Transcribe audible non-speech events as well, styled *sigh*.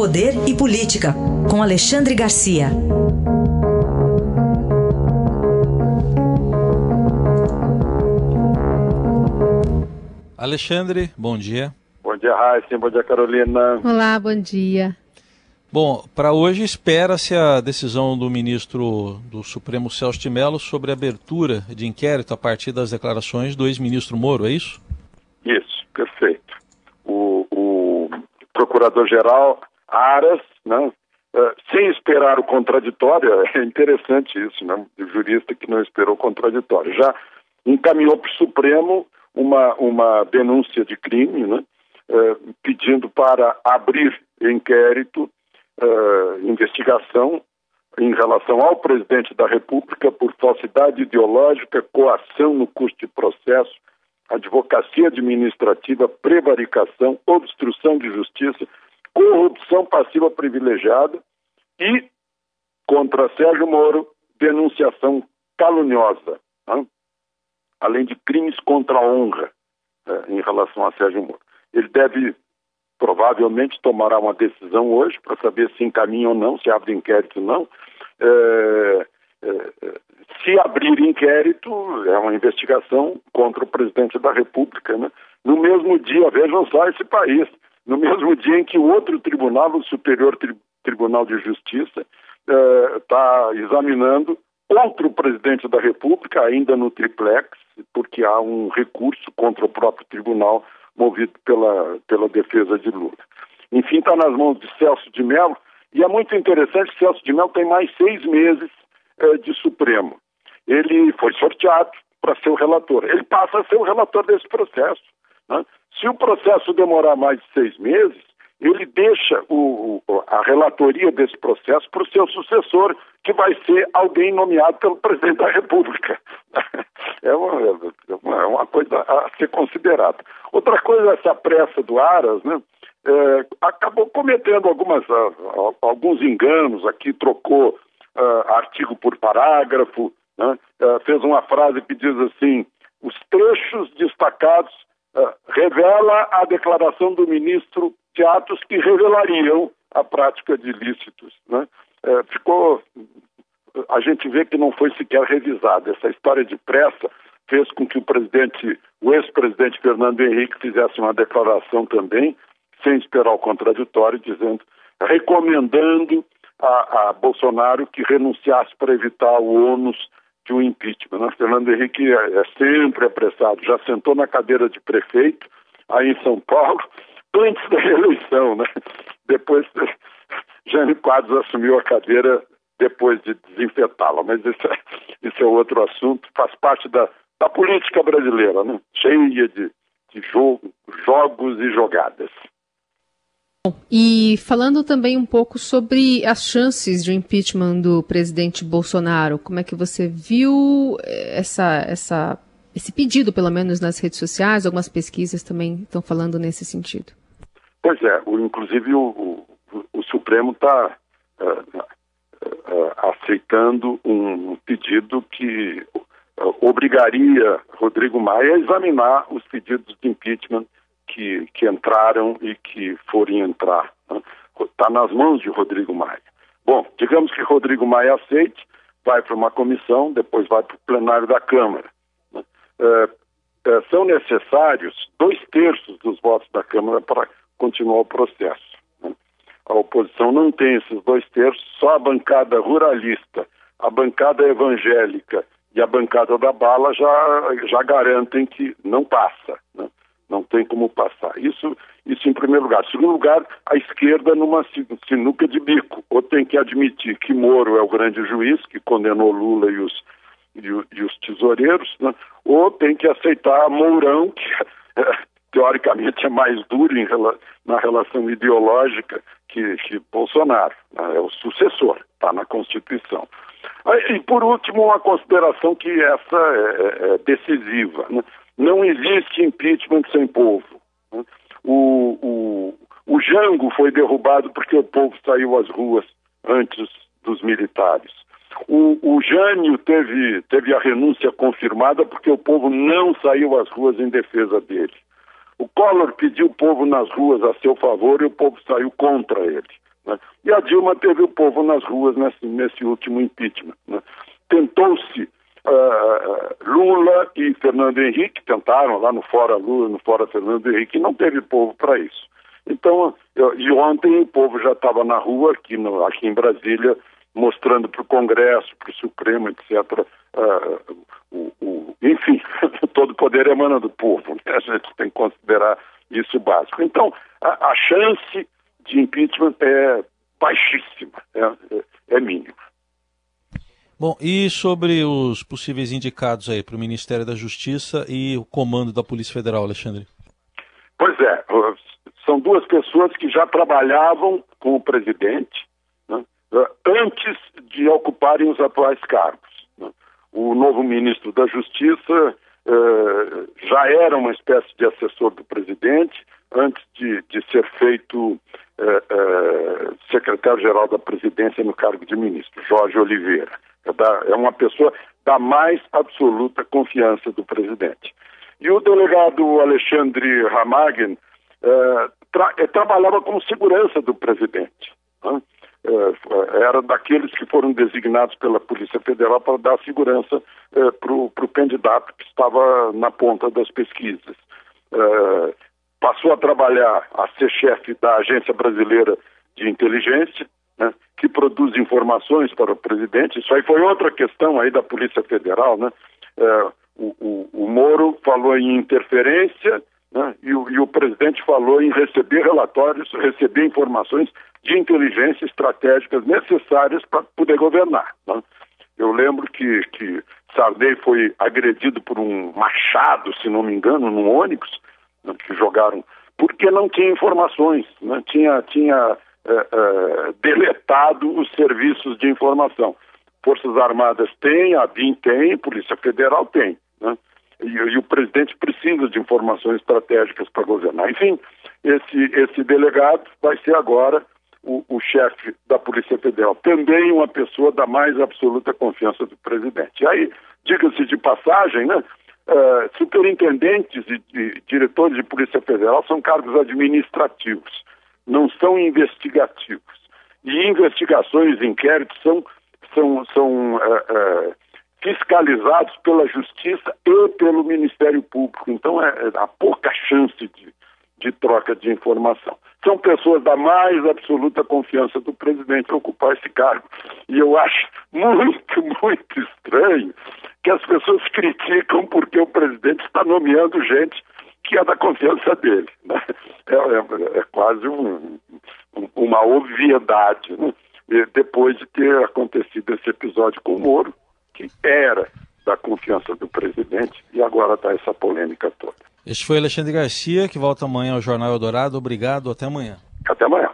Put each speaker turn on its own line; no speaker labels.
Poder e Política, com Alexandre Garcia.
Alexandre, bom dia.
Bom dia, Raíssa. Bom dia, Carolina.
Olá, bom dia.
Bom, para hoje espera-se a decisão do ministro do Supremo Celso de Mello sobre a abertura de inquérito a partir das declarações do ex-ministro Moro, é isso?
Isso, perfeito. O, o procurador-geral Aras, né, uh, sem esperar o contraditório, é interessante isso, né, o jurista que não esperou o contraditório, já encaminhou para o Supremo uma, uma denúncia de crime, né, uh, pedindo para abrir inquérito uh, investigação em relação ao presidente da República por falsidade ideológica, coação no curso de processo, advocacia administrativa, prevaricação, obstrução de justiça, corrupção passiva privilegiada e, contra Sérgio Moro, denunciação caluniosa, né? além de crimes contra a honra eh, em relação a Sérgio Moro. Ele deve provavelmente tomará uma decisão hoje para saber se encaminha ou não, se abre inquérito ou não. É, é, se abrir inquérito, é uma investigação contra o presidente da República. Né? No mesmo dia, vejam só esse país, no mesmo dia em que o outro tribunal, o Superior Tri Tribunal de Justiça, está é, examinando outro presidente da República, ainda no triplex, porque há um recurso contra o próprio tribunal movido pela, pela defesa de Lula. Enfim, está nas mãos de Celso de Mello, e é muito interessante Celso de Mello tem mais seis meses eh, de Supremo. Ele foi sorteado para ser o relator. Ele passa a ser o relator desse processo. Né? Se o processo demorar mais de seis meses, ele deixa o, a relatoria desse processo para o seu sucessor, que vai ser alguém nomeado pelo presidente da República. *laughs* É uma, é uma, coisa a ser considerada. Outra coisa, essa pressa do Aras, né? É, acabou cometendo algumas, alguns enganos aqui, trocou uh, artigo por parágrafo, né? uh, fez uma frase que diz assim: os trechos destacados revela a declaração do ministro de atos que revelariam a prática de ilícitos. Né? ficou a gente vê que não foi sequer revisada. Essa história de pressa fez com que o presidente, o ex-presidente Fernando Henrique fizesse uma declaração também, sem esperar o contraditório, dizendo, recomendando a, a Bolsonaro que renunciasse para evitar o ônus de um impeachment. Né? Fernando Henrique é, é sempre apressado, já sentou na cadeira de prefeito aí em São Paulo *laughs* antes da eleição, né? Depois *laughs* Jânio Quadros assumiu a cadeira depois de desinfetá-la. Mas isso é, *laughs* isso é outro assunto, faz parte da, da política brasileira, né? cheia de, de jogo, jogos e jogadas.
E falando também um pouco sobre as chances de impeachment do presidente Bolsonaro, como é que você viu eh, essa, essa, esse pedido, pelo menos nas redes sociais? Algumas pesquisas também estão falando nesse sentido.
Pois é, o, inclusive o, o, o Supremo está uh, uh, aceitando um pedido que obrigaria Rodrigo Maia a examinar os pedidos de impeachment que, que entraram e que forem entrar. Está né? nas mãos de Rodrigo Maia. Bom, digamos que Rodrigo Maia aceite, vai para uma comissão, depois vai para o plenário da Câmara. Né? Uh, são necessários dois terços dos votos da Câmara para continuar o processo a oposição não tem esses dois terços, só a bancada ruralista, a bancada evangélica e a bancada da bala já, já garantem que não passa, né? Não tem como passar. Isso, isso em primeiro lugar. Em segundo lugar, a esquerda numa sinuca de bico. Ou tem que admitir que Moro é o grande juiz que condenou Lula e os, e, e os tesoureiros, né? ou tem que aceitar Mourão, que *laughs* teoricamente é mais duro em, na relação ideológica que, que Bolsonaro, né? é o sucessor, está na Constituição. E por último, uma consideração que essa é, é, é decisiva. Né? Não existe impeachment sem povo. Né? O, o, o Jango foi derrubado porque o povo saiu às ruas antes dos militares. O, o Jânio teve, teve a renúncia confirmada porque o povo não saiu às ruas em defesa dele. O Collor pediu o povo nas ruas a seu favor e o povo saiu contra ele. Né? E a Dilma teve o povo nas ruas nesse, nesse último impeachment. Né? Tentou-se uh, Lula e Fernando Henrique, tentaram lá no Fora Lula, no Fora Fernando Henrique, e não teve povo para isso. Então, eu, e ontem o povo já estava na rua, aqui, no, aqui em Brasília, mostrando para o Congresso, para o Supremo, etc., uh, ah, o, o, enfim, *laughs* todo poder emana do povo. Né? A gente tem que considerar isso básico. Então, a, a chance de impeachment é baixíssima, é, é, é mínima.
Bom, e sobre os possíveis indicados aí para o Ministério da Justiça e o comando da Polícia Federal, Alexandre?
Pois é, são duas pessoas que já trabalhavam com o presidente né, antes de ocuparem os atuais cargos. Né. O novo ministro da Justiça eh, já era uma espécie de assessor do presidente antes de, de ser feito eh, eh, secretário-geral da presidência no cargo de ministro, Jorge Oliveira. É, da, é uma pessoa da mais absoluta confiança do presidente. E o delegado Alexandre Ramagen tra trabalhava como segurança do presidente. Né? É, era daqueles que foram designados pela Polícia Federal para dar segurança é, para o candidato que estava na ponta das pesquisas. A trabalhar, a ser chefe da Agência Brasileira de Inteligência, né, que produz informações para o presidente. Isso aí foi outra questão aí da Polícia Federal, né? É, o, o, o, Moro falou em interferência né, e, o, e o presidente falou em receber relatórios, receber informações de inteligência estratégicas necessárias para poder governar. Né? Eu lembro que, que Sarney foi agredido por um machado, se não me engano, num ônibus, né, que jogaram, porque não tinha informações, né? tinha, tinha é, é, deletado os serviços de informação. Forças Armadas têm, a BIM tem, Polícia Federal tem. Né? E, e, o presidente precisa de informações estratégicas para governar. Enfim, esse, esse delegado vai ser agora o, o chefe da Polícia Federal, também uma pessoa da mais absoluta confiança do presidente. E aí, diga-se de passagem, né, uh, superintendentes e, e, diretores de Polícia Federal são cargos administrativos, não são investigativos. E investigações, inquéritos são, são, são uh, uh, fiscalizados pela Justiça e pelo Ministério Público. Então, é, é há pouca chance de, de troca de informação. São pessoas da mais absoluta confiança do presidente ocupar esse cargo. E eu acho muito, *laughs* muito estranho que as pessoas criticam porque o presidente está nomeando gente que é da confiança dele. Né? É, é, é, quase um, uma obviedade, né? depois de ter acontecido esse episódio com o Moro, que era da confiança do presidente, e agora está essa polêmica toda.
Este foi Alexandre Garcia, que volta amanhã ao Jornal Eldorado. Obrigado, até amanhã.
Até amanhã.